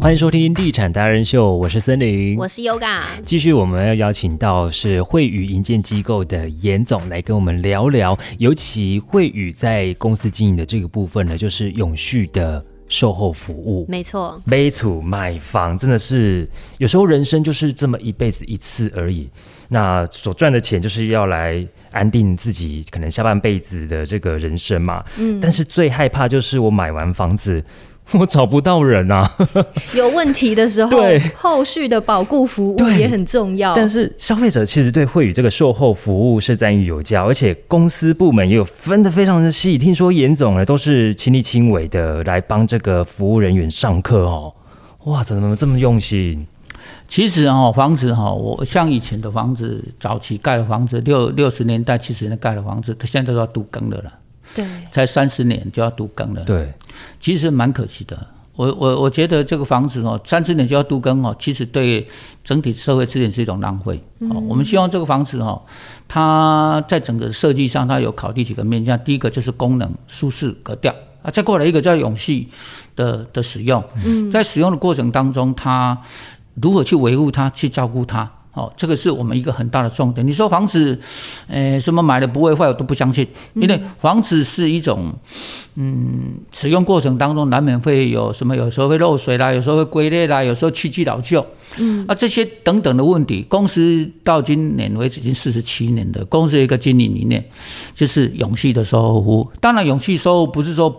欢迎收听《地产达人秀》，我是森林，我是 Yoga。继续，我们要邀请到是惠宇营建机构的严总来跟我们聊聊，尤其惠宇在公司经营的这个部分呢，就是永续的售后服务。没错，买厝买房真的是有时候人生就是这么一辈子一次而已，那所赚的钱就是要来安定自己可能下半辈子的这个人生嘛。嗯，但是最害怕就是我买完房子。我找不到人啊！有问题的时候，对后续的保固服务也很重要。但是消费者其实对惠宇这个售后服务是赞誉有加，而且公司部门也有分的非常的细。听说严总呢都是亲力亲为的来帮这个服务人员上课哦。哇，怎么这么用心？其实哦，房子哈，我像以前的房子，早期盖的房子，六六十年代、七十年代盖的房子，它现在都要都更的了。对，才三十年就要都更了。对，其实蛮可惜的。我我我觉得这个房子哦，三十年就要都更哦，其实对整体社会资源是一种浪费。哦，我们希望这个房子哦，它在整个设计上，它有考虑几个面向。第一个就是功能、舒适、格调啊，再过来一个叫永续的的使用。嗯，在使用的过程当中，它如何去维护它，去照顾它。哦，这个是我们一个很大的重点。你说房子，呃，什么买了不会坏，我都不相信，因为房子是一种，嗯，使用过程当中难免会有什么，有时候会漏水啦，有时候会龟裂啦，有时候器具老旧，嗯，啊，这些等等的问题，公司到今年为止已经四十七年的公司一个经营理念，就是永续的售后服务。当然，永续售后不是说。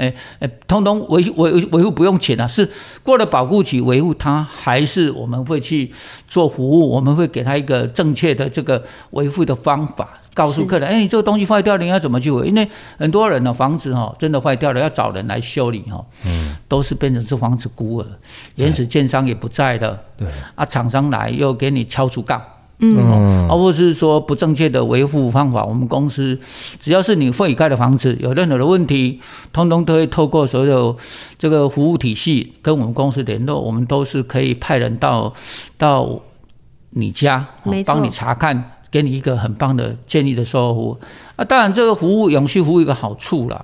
哎哎，通通维维维护不用钱啊，是过了保护期维护它，还是我们会去做服务？我们会给他一个正确的这个维护的方法，告诉客人：哎，你这个东西坏掉了，你要怎么去维？因为很多人呢，房子哈真的坏掉了，要找人来修理哈，嗯，都是变成是房子孤儿，原始建商也不在了，对啊，厂商来又给你敲竹杠。嗯，而不是说不正确的维护方法。我们公司只要是你会盖的房子，有任何的问题，通通都会透过所有这个服务体系跟我们公司联络，我们都是可以派人到到你家，帮你查看，给你一个很棒的建议的售后服务。啊，当然这个服务永续服务一个好处啦，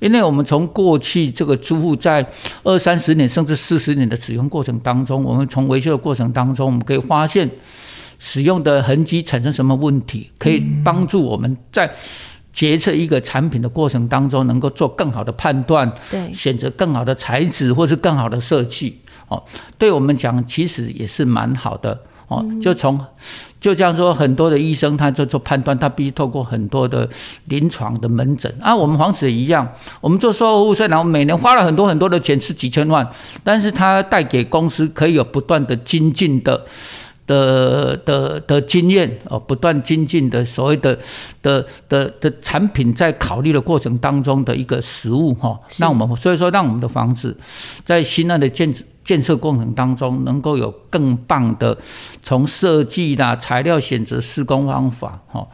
因为我们从过去这个租户在二三十年甚至四十年的使用过程当中，我们从维修的过程当中，我们可以发现。使用的痕迹产生什么问题，可以帮助我们在决策一个产品的过程当中，能够做更好的判断，对，选择更好的材质或是更好的设计，哦，对我们讲其实也是蛮好的，哦，就从就这样说，很多的医生他就做判断，他必须透过很多的临床的门诊啊，我们房子也一样，我们做售后虽然每年花了很多很多的钱，是几千万，但是它带给公司可以有不断的精进的。的的的经验哦，不断精进的所谓的的的的产品，在考虑的过程当中的一个实物哈，让我们所以说让我们的房子在新案的建建设过程当中，能够有更棒的从设计啦、材料选择、施工方法哈。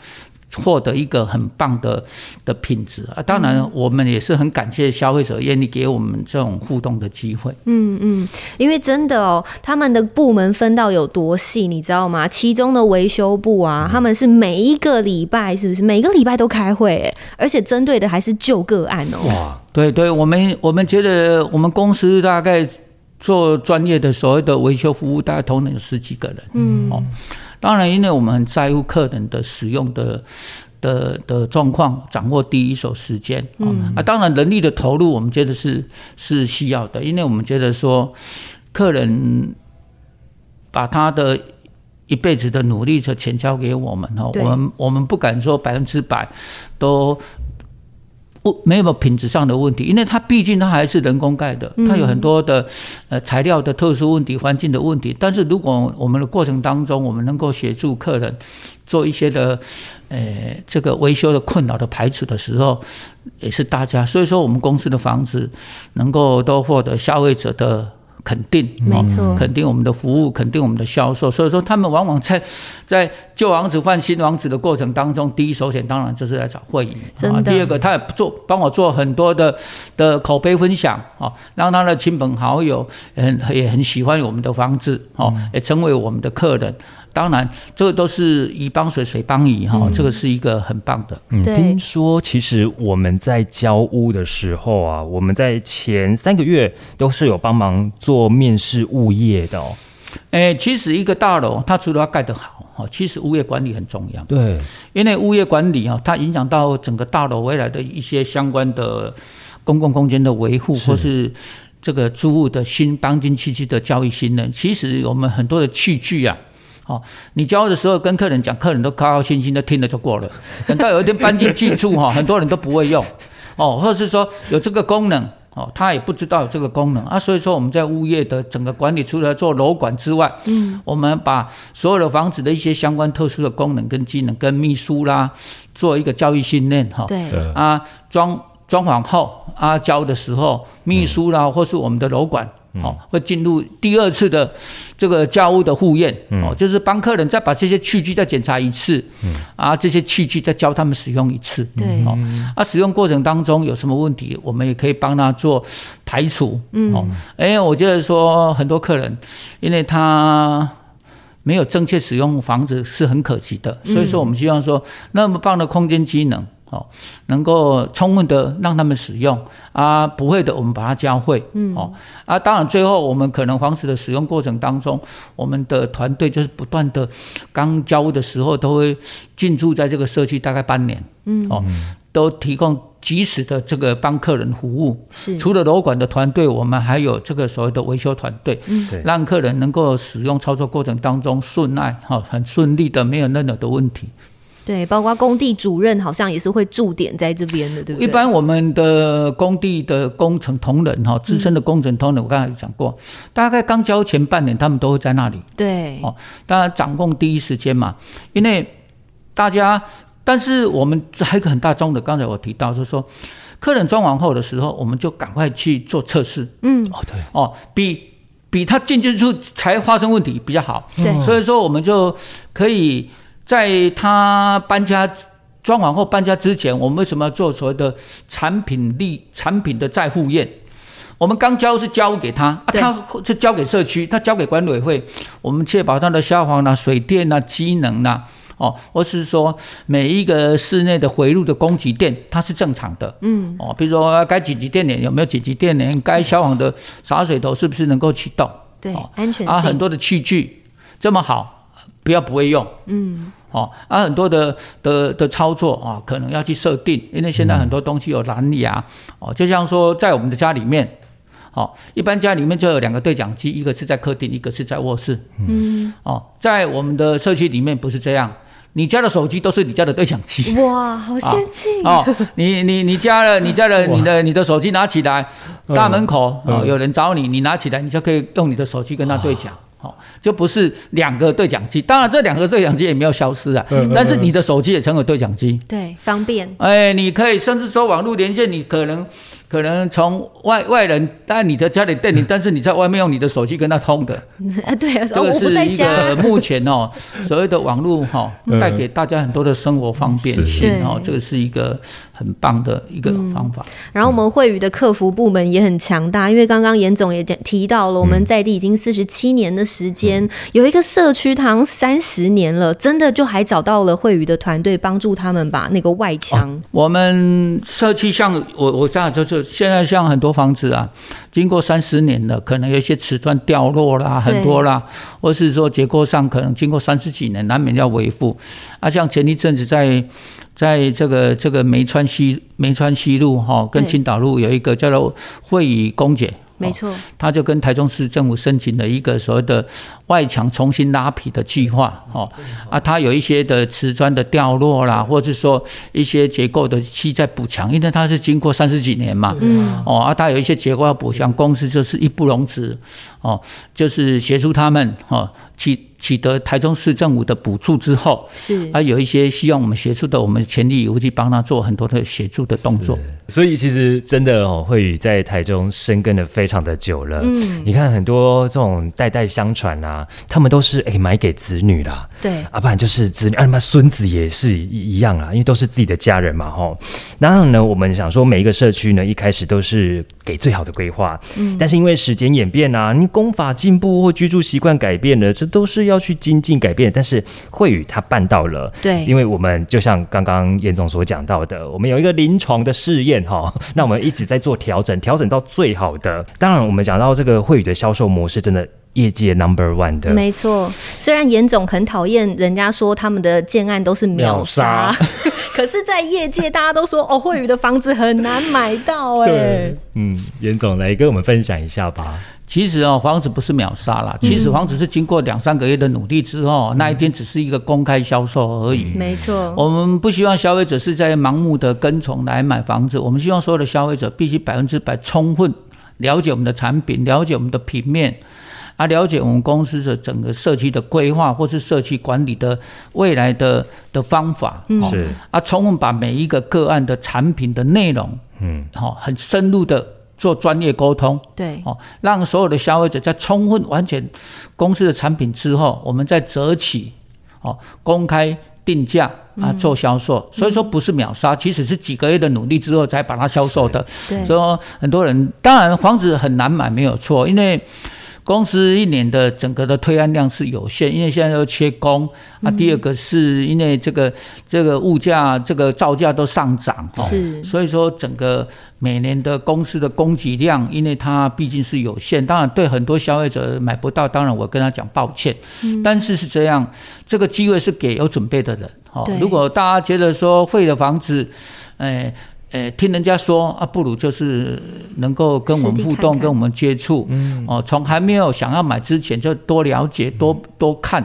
获得一个很棒的的品质啊！当然，我们也是很感谢消费者愿意给我们这种互动的机会。嗯嗯，因为真的哦，他们的部门分到有多细，你知道吗？其中的维修部啊，他们是每一个礼拜是不是每个礼拜都开会？而且针对的还是旧个案哦。哇，对对，我们我们觉得我们公司大概做专业的所谓的维修服务，大概同能有十几个人。嗯哦。当然，因为我们很在乎客人的使用的的的状况，掌握第一手时间啊。当然，人力的投入我们觉得是是需要的，因为我们觉得说，客人把他的一辈子的努力的钱交给我们哈，我们我们不敢说百分之百都。不，没有品质上的问题，因为它毕竟它还是人工盖的，它有很多的呃材料的特殊问题、环境的问题。但是如果我们的过程当中，我们能够协助客人做一些的呃这个维修的困扰的排除的时候，也是大家。所以说，我们公司的房子能够都获得消费者的。肯定，没错，肯定我们的服务，肯定我们的销售。所以说，他们往往在 在旧王子换新王子的过程当中，第一首选当然就是来找会议。真的。第二个，他也做帮我做很多的的口碑分享啊，让他的亲朋好友很也很喜欢我们的房子哦，也成为我们的客人。当然，这个都是鱼帮水，水帮鱼哈，这个是一个很棒的。嗯，对听说其实我们在交屋的时候啊，我们在前三个月都是有帮忙做面试物业的哦。诶，其实一个大楼，它除了要盖得好，哈，其实物业管理很重要。对，因为物业管理啊，它影响到整个大楼未来的一些相关的公共空间的维护，或是这个租户的新当今器具的交易新人。其实我们很多的器具啊。哦，你交的时候跟客人讲，客人都高高兴兴的听了就过了。等到有一天搬进去住哈，很多人都不会用哦，或者是说有这个功能哦，他也不知道有这个功能啊。所以说我们在物业的整个管理，除了做楼管之外，嗯，我们把所有的房子的一些相关特殊的功能跟技能，跟秘书啦做一个教育训练哈。对，对啊，装装潢后啊交的时候，秘书啦、或是我们的楼管。哦，会进入第二次的这个家务的复验，哦，就是帮客人再把这些器具再检查一次，啊，这些器具再教他们使用一次，对。哦，啊，使用过程当中有什么问题，我们也可以帮他做排除，哦，哎，我觉得说很多客人，因为他。没有正确使用房子是很可惜的，所以说我们希望说那么棒的空间机能哦，能够充分的让他们使用啊，不会的我们把它教会，嗯。哦啊，当然最后我们可能房子的使用过程当中，我们的团队就是不断的刚交的时候都会进驻在这个社区大概半年，嗯。哦，都提供及时的这个帮客人服务，是。除了楼管的团队，我们还有这个所谓的维修团队，对。让客人能够使用操作过程当中顺爱哈，很顺利的，没有任何的问题。对，包括工地主任好像也是会驻点在这边的，对不对？一般我们的工地的工程同仁哈，资深的工程同仁，我刚才有讲过，大概刚交前半年，他们都会在那里，对，哦当然掌控第一时间嘛，因为大家，但是我们还有一个很大宗的，刚才我提到就是说，客人装完后的时候，我们就赶快去做测试，嗯，哦对，哦，比比他进去之后才发生问题比较好。对。所以说我们就可以在他搬家。装潢后搬家之前，我们为什么要做所谓的产品力产品的再复验？我们刚交是交给他，啊，他是交给社区，他交给管委会，我们确保他的消防啦、水电啦、机能啦，哦，或是说每一个室内的回路的供给电，它是正常的，嗯，哦，比如说该紧急电源有没有紧急电源，该消防的洒水头是不是能够启动，对哦，安全啊，很，多的器具这么好，不要不会用，嗯，哦，啊，很多的的的操作啊，可能要去设定，因为现在很多东西有蓝牙，哦，就像说在我们的家里面。哦，一般家里面就有两个对讲机，一个是在客厅，一个是在卧室。嗯，哦，在我们的社区里面不是这样，你家的手机都是你家的对讲机。哇，好先进，哦，你你你家的你家的你的你的手机拿起来，大门口嗯哦有人找你，你拿起来，你就可以用你的手机跟他对讲。哦，就不是两个对讲机，当然这两个对讲机也没有消失啊，嗯但是你的手机也成为对讲机。对，方便，哎，你可以甚至说网络连线，你可能可能从外外人在你的家里电你，但是你在外面用你的手机跟他通的，啊，对，这个哦我不是一在家。个，目前哦所谓的网络哈嗯。带给大家很多的生活方便性是哦，这个是一个很棒的一个方法。然后我们惠宇的客服部门也很强大，因为刚刚严总也讲提到了，我们在地已经四十七年的时间，有一个社区，它好像三十年了，真的就还找到了惠宇的团队帮助他们把那个外墙，我们社区像我我这样就是现在像很多房子啊，经过三十年了，可能有一些瓷砖掉落啦，很多啦，或是说结构上可能经过三十几年，难免要维护。啊，像前一阵子在在这个这个梅川西梅川西路哈，跟青岛路有一个叫做惠宇公姐。没错，他就跟台中市政府申请了一个所谓的外墙重新拉皮的计划，哦，啊，它有一些的瓷砖的掉落啦，或者是说一些结构的漆在补强，因为它是经过三十几年嘛，嗯，哦，啊，它有一些结构要补强，公司就是义不容辞，哦，就是协助他们，哦，取取得台中市政府的补助之后，是。啊，有一些希望我们协助的，我们全力以赴去帮他做很多的协助的动作。所以其实真的哦，慧宇在台中生根的非常的久了。嗯，你看很多这种代代相传啊，他们都是哎、买给子女啦，对，啊，不然就是子女，啊，他妈孙子也是一一样啊，因为都是自己的家人嘛，吼。然后呢，我们想说每一个社区呢，一开始都是给最好的规划，嗯，但是因为时间演变啊，你工法进步或居住习惯改变了，这都是要要去精进改变，但是慧宇他办到了。对，因为我们就像刚刚严总所讲到的，我们有一个临床的试验哈，那我们一直在做调整，调整到最好的。当然，我们讲到这个慧宇的销售模式，真的。业界 number one 的，没错。虽然严总很讨厌人家说他们的建案都是秒杀，可是，在业界大家都说哦，惠宇的房子很难买到哎。嗯，严总来跟我们分享一下吧。其实哦，房子不是秒杀啦，其实房子是经过两三个月的努力之后，那一天只是一个公开销售而已。没错，我们不希望消费者是在盲目的跟从来买房子，我们希望所有的消费者必须百分之百充分了解我们的产品，了解我们的平面。啊，了解我们公司的整个社区的规划，或是社区管理的未来的的方法，是。啊，充分把每一个个案的产品的内容，嗯，好，很深入的做专业沟通，对，哦，让所有的消费者在充分完全公司的产品之后，我们再择起，哦，公开定价啊，做销售。所以说不是秒杀，其实是几个月的努力之后才把它销售的。对，说很多人，当然房子很难买没有错，因为。公司一年的整个的推案量是有限，因为现在要缺工啊。第二个是因为这个这个物价、这个造价都上涨，是，所以说整个每年的公司的供给量，因为它毕竟是有限，当然对很多消费者买不到，当然我跟他讲抱歉。但是是这样，这个机会是给有准备的人。哦，如果大家觉得说废的房子，哎。诶，听人家说啊，不如就是能够跟我们互动，跟我们接触，哦，从还没有想要买之前就多了解、多多看，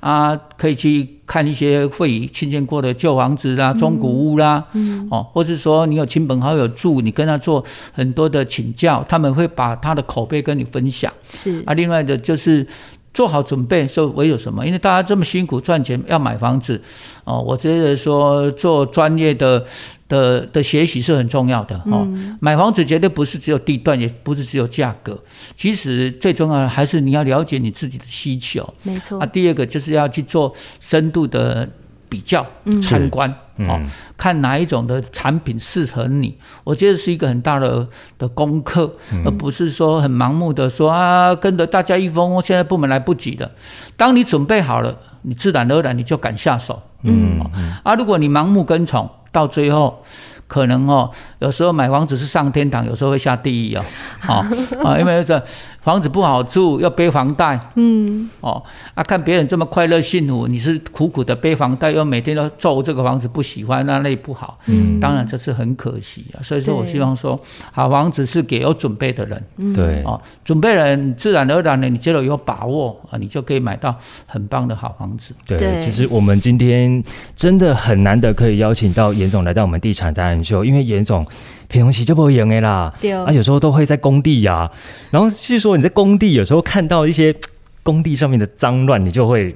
啊，可以去看一些会已新建过的旧房子啦、中古屋啦，哦，或是说你有亲朋好友住，你跟他做很多的请教，他们会把他的口碑跟你分享。是。啊，另外的就是做好准备，说唯有什么？因为大家这么辛苦赚钱要买房子，哦，我觉得说做专业的。的的学习是很重要的哦。买房子绝对不是只有地段，也不是只有价格。其实最重要的还是你要了解你自己的需求。没错。啊，第二个就是要去做深度的比较、参观哦，看哪一种的产品适合你。我觉得是一个很大的的功课，而不是说很盲目的说啊，跟着大家一疯。现在部门来不及了。当你准备好了，你自然而然你就敢下手。嗯。啊，如果你盲目跟从。到最后，可能哦，有时候买房子是上天堂，有时候会下地狱哦，好 啊，因为这。房子不好住，要背房贷。嗯，哦，啊，看别人这么快乐幸福，你是苦苦的背房贷，又每天都咒这个房子不喜欢，那那不好。嗯，当然这是很可惜啊。所以说我希望说，好房子是给有准备的人。对，哦，准备人自然而然的，你觉得有把握啊，你就可以买到很棒的好房子。对，其实我们今天真的很难得可以邀请到严总来到我们地产达人秀，因为严总。平常时就不会赢的啦，啊，有时候都会在工地呀，然后是说你在工地有时候看到一些工地上面的脏乱，你就会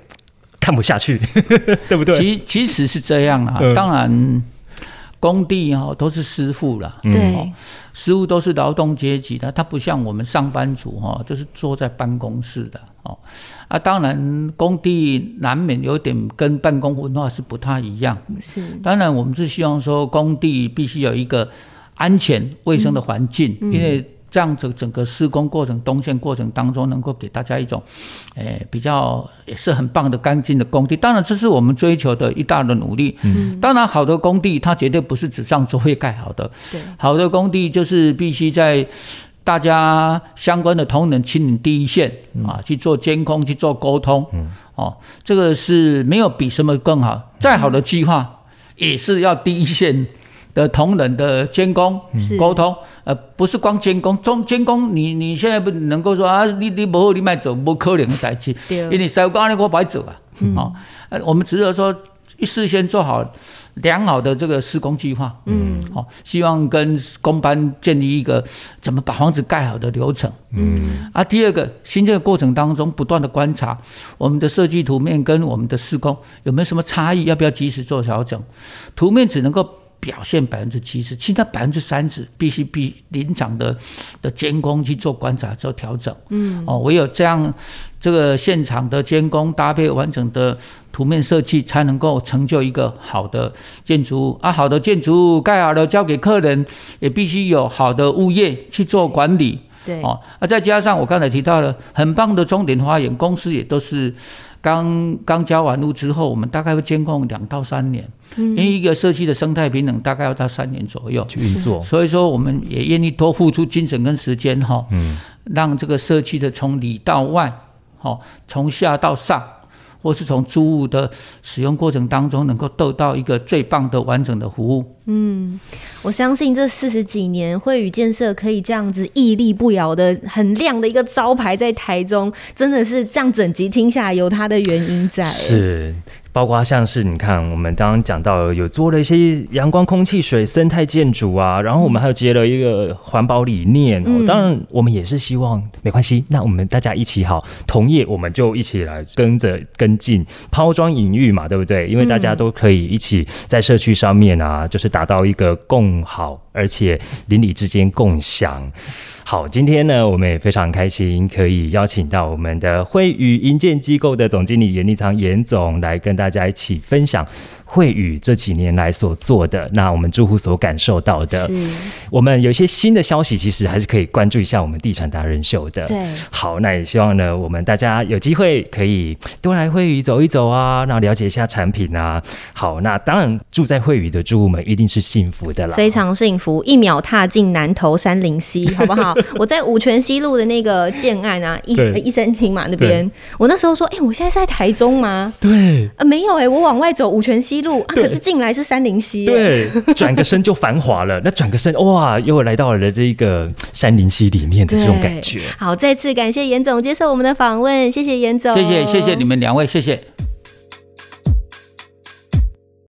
看不下去，对不对？其其实是这样啊，当然工地哈都是师傅啦，对，师傅都是劳动阶级的，他不像我们上班族哈，就是坐在办公室的哦，啊，当然工地难免有点跟办公文化是不太一样，是，当然我们是希望说工地必须有一个。安全卫生的环境，因为这样子整个施工过程、动线过程当中，能够给大家一种，诶，比较也是很棒的干净的工地。当然，这是我们追求的一大的努力。嗯，当然，好的工地它绝对不是纸上作业盖好的。对，好的工地就是必须在大家相关的同仁亲临第一线啊去做监控、去做沟通。嗯，哦，这个是没有比什么更好。再好的计划也是要第一线。的同仁的监工沟通，呃，不是光监工，中监工，你你现在不能够说啊，你你不好，你卖走，不可能的代志，因为你收工你我白走啊，哦，呃，我们只有说事先做好良好的这个施工计划，嗯，好，希望跟工班建立一个怎么把房子盖好的流程，嗯，啊，第二个新建的过程当中不断的观察我们的设计图面跟我们的施工有没有什么差异，要不要及时做调整，图面只能够。表现百分之七十，其他百分之三十必须比临场的的监工去做观察做调整。嗯，哦，唯有这样，这个现场的监工搭配完整的图面设计，才能够成就一个好的建筑物。啊，好的建筑物盖好了交给客人，也必须有好的物业去做管理。对，哦，啊，再加上我刚才提到了很棒的中点花园，公司也都是。刚刚交完屋之后，我们大概会监控两到三年，因为一个社区的生态平衡大概要到三年左右去运作。所以说，我们也愿意多付出精神跟时间哈，嗯，让这个社区的从里到外，哈，从下到上。或是从租物的使用过程当中，能够得到一个最棒的完整的服务。嗯，我相信这四十几年惠宇建设可以这样子屹立不摇的很亮的一个招牌在台中，真的是这样整集听下来有它的原因在。是。包括像是你看，我们刚刚讲到有做了一些阳光、空气、水生态建筑啊，然后我们还有接了一个环保理念。当然，我们也是希望没关系，那我们大家一起好，同业我们就一起来跟着跟进，抛砖引玉嘛，对不对？因为大家都可以一起在社区上面啊，就是达到一个共好，而且邻里之间共享。好，今天呢，我们也非常开心，可以邀请到我们的汇宇银建机构的总经理严立昌严总来跟大家一起分享。惠宇这几年来所做的，那我们住户所感受到的，我们有一些新的消息，其实还是可以关注一下我们地产达人秀的。对，好，那也希望呢，我们大家有机会可以多来惠宇走一走啊，然后了解一下产品啊。好，那当然住在惠宇的住户们一定是幸福的啦，非常幸福，一秒踏进南投山林溪，好不好？我在五泉西路的那个建案啊，一一三厅嘛那边，我那时候说，哎，我现在是在台中吗？对，啊，没有哎，我往外走五泉西。路啊，可是进来是山林溪，对，转个身就繁华了。那转个身，哇，又来到了这一个山林溪里面的这种感觉。好，再次感谢严总接受我们的访问，谢谢严总，谢谢谢谢你们两位，谢谢。